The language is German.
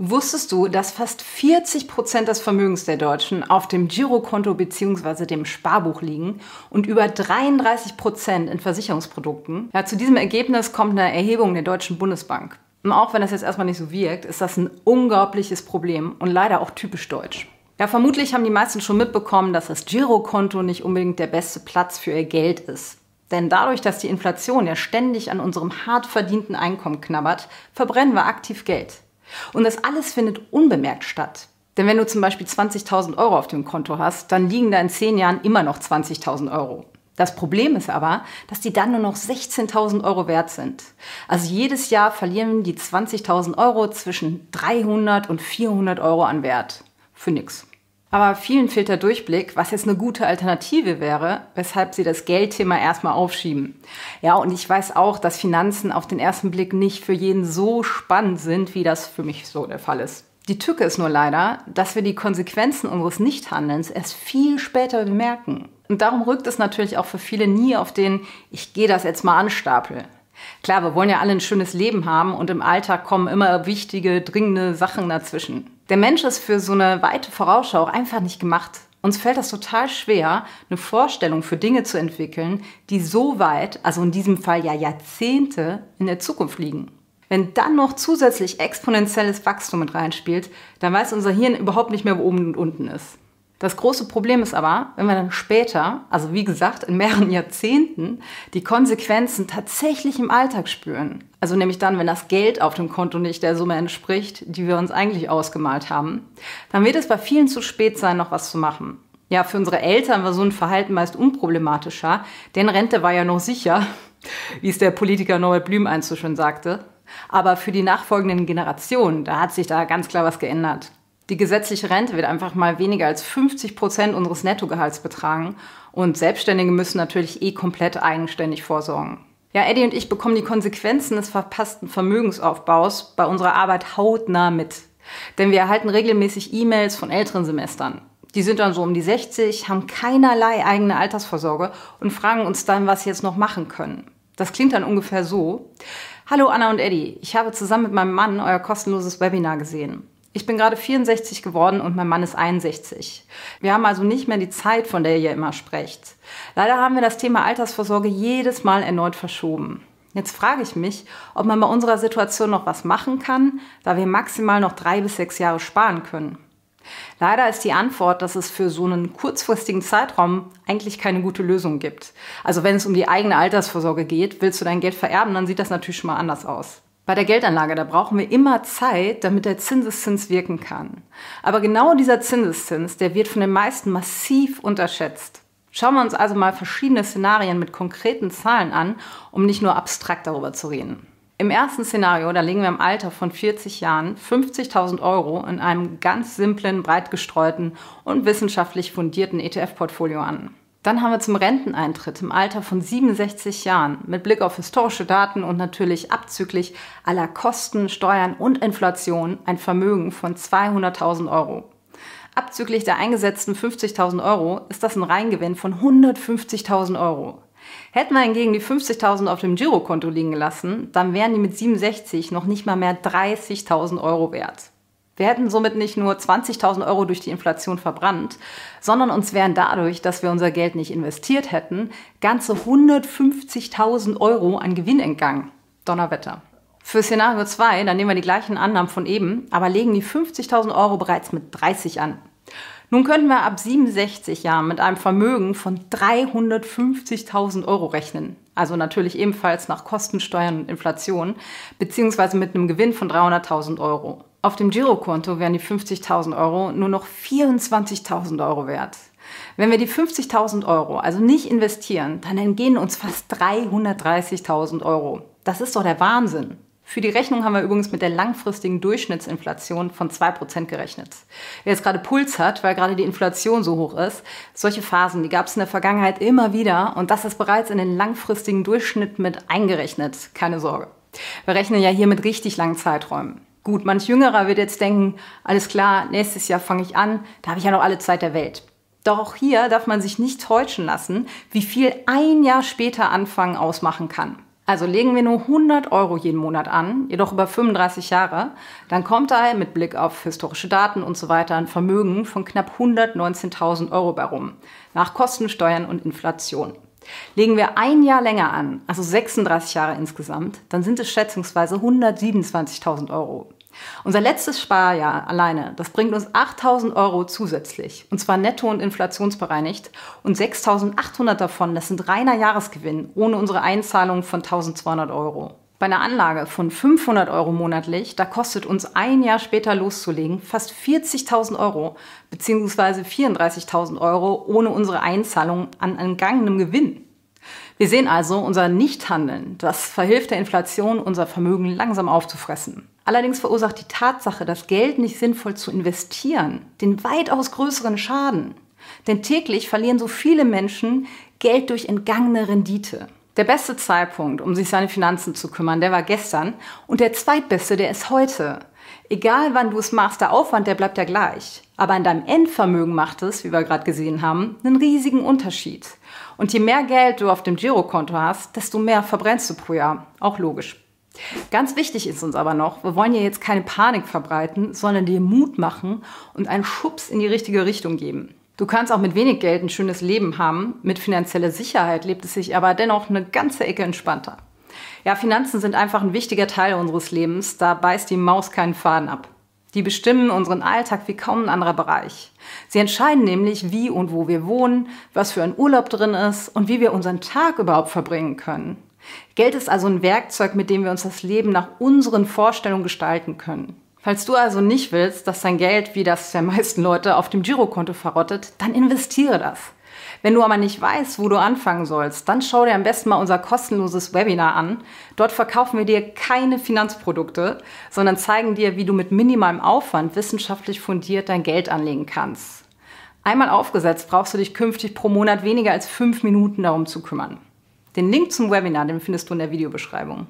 Wusstest du, dass fast 40 Prozent des Vermögens der Deutschen auf dem Girokonto bzw. dem Sparbuch liegen und über 33 Prozent in Versicherungsprodukten? Ja, zu diesem Ergebnis kommt eine Erhebung der Deutschen Bundesbank. Und auch wenn das jetzt erstmal nicht so wirkt, ist das ein unglaubliches Problem und leider auch typisch deutsch. Ja, vermutlich haben die meisten schon mitbekommen, dass das Girokonto nicht unbedingt der beste Platz für ihr Geld ist. Denn dadurch, dass die Inflation ja ständig an unserem hart verdienten Einkommen knabbert, verbrennen wir aktiv Geld. Und das alles findet unbemerkt statt. Denn wenn du zum Beispiel 20.000 Euro auf dem Konto hast, dann liegen da in zehn Jahren immer noch 20.000 Euro. Das Problem ist aber, dass die dann nur noch 16.000 Euro wert sind. Also jedes Jahr verlieren die 20.000 Euro zwischen 300 und 400 Euro an Wert. Für nix. Aber vielen fehlt der Durchblick, was jetzt eine gute Alternative wäre, weshalb sie das Geldthema erstmal aufschieben. Ja, und ich weiß auch, dass Finanzen auf den ersten Blick nicht für jeden so spannend sind, wie das für mich so der Fall ist. Die Tücke ist nur leider, dass wir die Konsequenzen unseres Nichthandelns erst viel später bemerken. Und darum rückt es natürlich auch für viele nie auf den Ich gehe das jetzt mal an Stapel. Klar, wir wollen ja alle ein schönes Leben haben und im Alltag kommen immer wichtige, dringende Sachen dazwischen. Der Mensch ist für so eine weite Vorausschau einfach nicht gemacht. Uns fällt das total schwer, eine Vorstellung für Dinge zu entwickeln, die so weit, also in diesem Fall ja Jahrzehnte, in der Zukunft liegen. Wenn dann noch zusätzlich exponentielles Wachstum mit reinspielt, dann weiß unser Hirn überhaupt nicht mehr, wo oben und unten ist. Das große Problem ist aber, wenn wir dann später, also wie gesagt in mehreren Jahrzehnten, die Konsequenzen tatsächlich im Alltag spüren. Also nämlich dann, wenn das Geld auf dem Konto nicht der Summe entspricht, die wir uns eigentlich ausgemalt haben, dann wird es bei vielen zu spät sein, noch was zu machen. Ja, für unsere Eltern war so ein Verhalten meist unproblematischer, denn Rente war ja noch sicher, wie es der Politiker Norbert Blüm einst so schön sagte. Aber für die nachfolgenden Generationen, da hat sich da ganz klar was geändert. Die gesetzliche Rente wird einfach mal weniger als 50 Prozent unseres Nettogehalts betragen und Selbstständige müssen natürlich eh komplett eigenständig vorsorgen. Ja, Eddie und ich bekommen die Konsequenzen des verpassten Vermögensaufbaus bei unserer Arbeit hautnah mit. Denn wir erhalten regelmäßig E-Mails von älteren Semestern. Die sind dann so um die 60, haben keinerlei eigene Altersvorsorge und fragen uns dann, was sie jetzt noch machen können. Das klingt dann ungefähr so. Hallo Anna und Eddie, ich habe zusammen mit meinem Mann euer kostenloses Webinar gesehen. Ich bin gerade 64 geworden und mein Mann ist 61. Wir haben also nicht mehr die Zeit, von der ihr immer sprecht. Leider haben wir das Thema Altersvorsorge jedes Mal erneut verschoben. Jetzt frage ich mich, ob man bei unserer Situation noch was machen kann, da wir maximal noch drei bis sechs Jahre sparen können. Leider ist die Antwort, dass es für so einen kurzfristigen Zeitraum eigentlich keine gute Lösung gibt. Also wenn es um die eigene Altersvorsorge geht, willst du dein Geld vererben, dann sieht das natürlich schon mal anders aus. Bei der Geldanlage, da brauchen wir immer Zeit, damit der Zinseszins wirken kann. Aber genau dieser Zinseszins, der wird von den meisten massiv unterschätzt. Schauen wir uns also mal verschiedene Szenarien mit konkreten Zahlen an, um nicht nur abstrakt darüber zu reden. Im ersten Szenario, da legen wir im Alter von 40 Jahren 50.000 Euro in einem ganz simplen, breit gestreuten und wissenschaftlich fundierten ETF-Portfolio an. Dann haben wir zum Renteneintritt im Alter von 67 Jahren mit Blick auf historische Daten und natürlich abzüglich aller Kosten, Steuern und Inflation ein Vermögen von 200.000 Euro. Abzüglich der eingesetzten 50.000 Euro ist das ein Reingewinn von 150.000 Euro. Hätten wir hingegen die 50.000 auf dem Girokonto liegen gelassen, dann wären die mit 67 noch nicht mal mehr 30.000 Euro wert. Wir hätten somit nicht nur 20.000 Euro durch die Inflation verbrannt, sondern uns wären dadurch, dass wir unser Geld nicht investiert hätten, ganze 150.000 Euro an Gewinn entgangen. Donnerwetter. Für Szenario 2, dann nehmen wir die gleichen Annahmen von eben, aber legen die 50.000 Euro bereits mit 30 an. Nun könnten wir ab 67 Jahren mit einem Vermögen von 350.000 Euro rechnen. Also natürlich ebenfalls nach Kosten, Steuern und Inflation, beziehungsweise mit einem Gewinn von 300.000 Euro. Auf dem Girokonto wären die 50.000 Euro nur noch 24.000 Euro wert. Wenn wir die 50.000 Euro also nicht investieren, dann entgehen uns fast 330.000 Euro. Das ist doch der Wahnsinn. Für die Rechnung haben wir übrigens mit der langfristigen Durchschnittsinflation von 2% gerechnet. Wer jetzt gerade Puls hat, weil gerade die Inflation so hoch ist, solche Phasen, die gab es in der Vergangenheit immer wieder und das ist bereits in den langfristigen Durchschnitt mit eingerechnet. Keine Sorge. Wir rechnen ja hier mit richtig langen Zeiträumen. Gut, manch Jüngerer wird jetzt denken, alles klar, nächstes Jahr fange ich an, da habe ich ja noch alle Zeit der Welt. Doch auch hier darf man sich nicht täuschen lassen, wie viel ein Jahr später anfangen ausmachen kann. Also legen wir nur 100 Euro jeden Monat an, jedoch über 35 Jahre, dann kommt da mit Blick auf historische Daten und so weiter ein Vermögen von knapp 119.000 Euro bei rum, nach Kosten, Steuern und Inflation. Legen wir ein Jahr länger an, also 36 Jahre insgesamt, dann sind es schätzungsweise 127.000 Euro. Unser letztes Sparjahr alleine, das bringt uns 8000 Euro zusätzlich. Und zwar netto und inflationsbereinigt. Und 6800 davon, das sind reiner Jahresgewinn, ohne unsere Einzahlung von 1200 Euro. Bei einer Anlage von 500 Euro monatlich, da kostet uns ein Jahr später loszulegen fast 40.000 Euro bzw. 34.000 Euro ohne unsere Einzahlung an entgangenem Gewinn. Wir sehen also, unser Nichthandeln, das verhilft der Inflation, unser Vermögen langsam aufzufressen. Allerdings verursacht die Tatsache, das Geld nicht sinnvoll zu investieren, den weitaus größeren Schaden. Denn täglich verlieren so viele Menschen Geld durch entgangene Rendite. Der beste Zeitpunkt, um sich seine Finanzen zu kümmern, der war gestern und der zweitbeste, der ist heute. Egal wann du es machst, der Aufwand, der bleibt ja gleich. Aber in deinem Endvermögen macht es, wie wir gerade gesehen haben, einen riesigen Unterschied. Und je mehr Geld du auf dem Girokonto hast, desto mehr verbrennst du pro Jahr. Auch logisch. Ganz wichtig ist uns aber noch, wir wollen ja jetzt keine Panik verbreiten, sondern dir Mut machen und einen Schubs in die richtige Richtung geben. Du kannst auch mit wenig Geld ein schönes Leben haben. Mit finanzieller Sicherheit lebt es sich aber dennoch eine ganze Ecke entspannter. Ja, Finanzen sind einfach ein wichtiger Teil unseres Lebens. Da beißt die Maus keinen Faden ab. Die bestimmen unseren Alltag wie kaum ein anderer Bereich. Sie entscheiden nämlich, wie und wo wir wohnen, was für ein Urlaub drin ist und wie wir unseren Tag überhaupt verbringen können. Geld ist also ein Werkzeug, mit dem wir uns das Leben nach unseren Vorstellungen gestalten können. Falls du also nicht willst, dass dein Geld, wie das der meisten Leute, auf dem Girokonto verrottet, dann investiere das. Wenn du aber nicht weißt, wo du anfangen sollst, dann schau dir am besten mal unser kostenloses Webinar an. Dort verkaufen wir dir keine Finanzprodukte, sondern zeigen dir, wie du mit minimalem Aufwand wissenschaftlich fundiert dein Geld anlegen kannst. Einmal aufgesetzt brauchst du dich künftig pro Monat weniger als fünf Minuten darum zu kümmern. Den Link zum Webinar, den findest du in der Videobeschreibung.